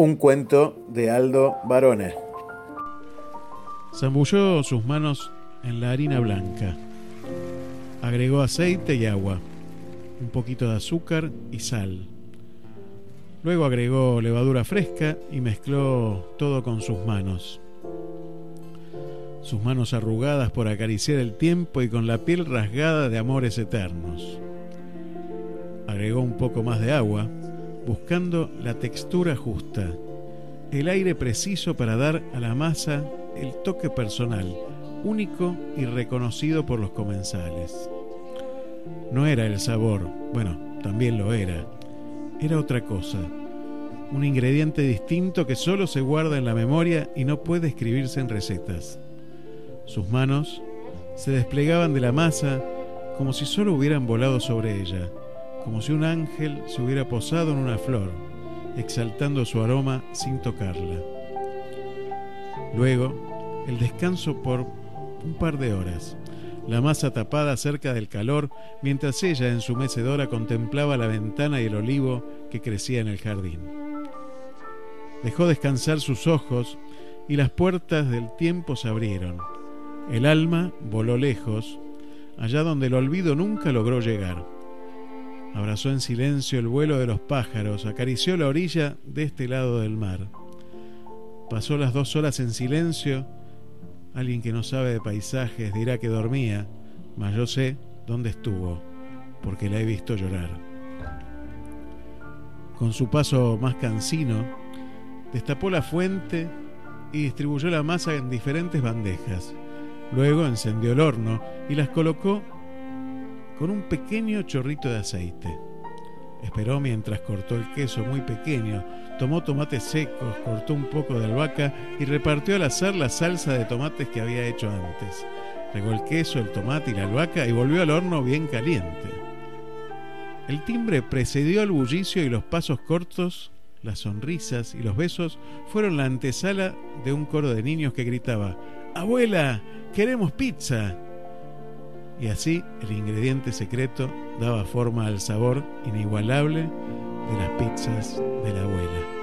Un cuento de Aldo Barone. Zambulló sus manos en la harina blanca. Agregó aceite y agua, un poquito de azúcar y sal. Luego agregó levadura fresca y mezcló todo con sus manos. Sus manos arrugadas por acariciar el tiempo y con la piel rasgada de amores eternos. Agregó un poco más de agua buscando la textura justa, el aire preciso para dar a la masa el toque personal, único y reconocido por los comensales. No era el sabor, bueno, también lo era, era otra cosa, un ingrediente distinto que solo se guarda en la memoria y no puede escribirse en recetas. Sus manos se desplegaban de la masa como si solo hubieran volado sobre ella como si un ángel se hubiera posado en una flor, exaltando su aroma sin tocarla. Luego, el descanso por un par de horas, la masa tapada cerca del calor, mientras ella en su mecedora contemplaba la ventana y el olivo que crecía en el jardín. Dejó descansar sus ojos y las puertas del tiempo se abrieron. El alma voló lejos, allá donde el olvido nunca logró llegar Abrazó en silencio el vuelo de los pájaros, acarició la orilla de este lado del mar. Pasó las dos horas en silencio. Alguien que no sabe de paisajes dirá que dormía, mas yo sé dónde estuvo, porque la he visto llorar. Con su paso más cansino, destapó la fuente y distribuyó la masa en diferentes bandejas. Luego encendió el horno y las colocó con un pequeño chorrito de aceite. Esperó mientras cortó el queso muy pequeño, tomó tomates secos, cortó un poco de albahaca y repartió al azar la salsa de tomates que había hecho antes. Regó el queso, el tomate y la albahaca y volvió al horno bien caliente. El timbre precedió al bullicio y los pasos cortos, las sonrisas y los besos fueron la antesala de un coro de niños que gritaba, Abuela, queremos pizza y así el ingrediente secreto daba forma al sabor inigualable de las pizzas de la abuela.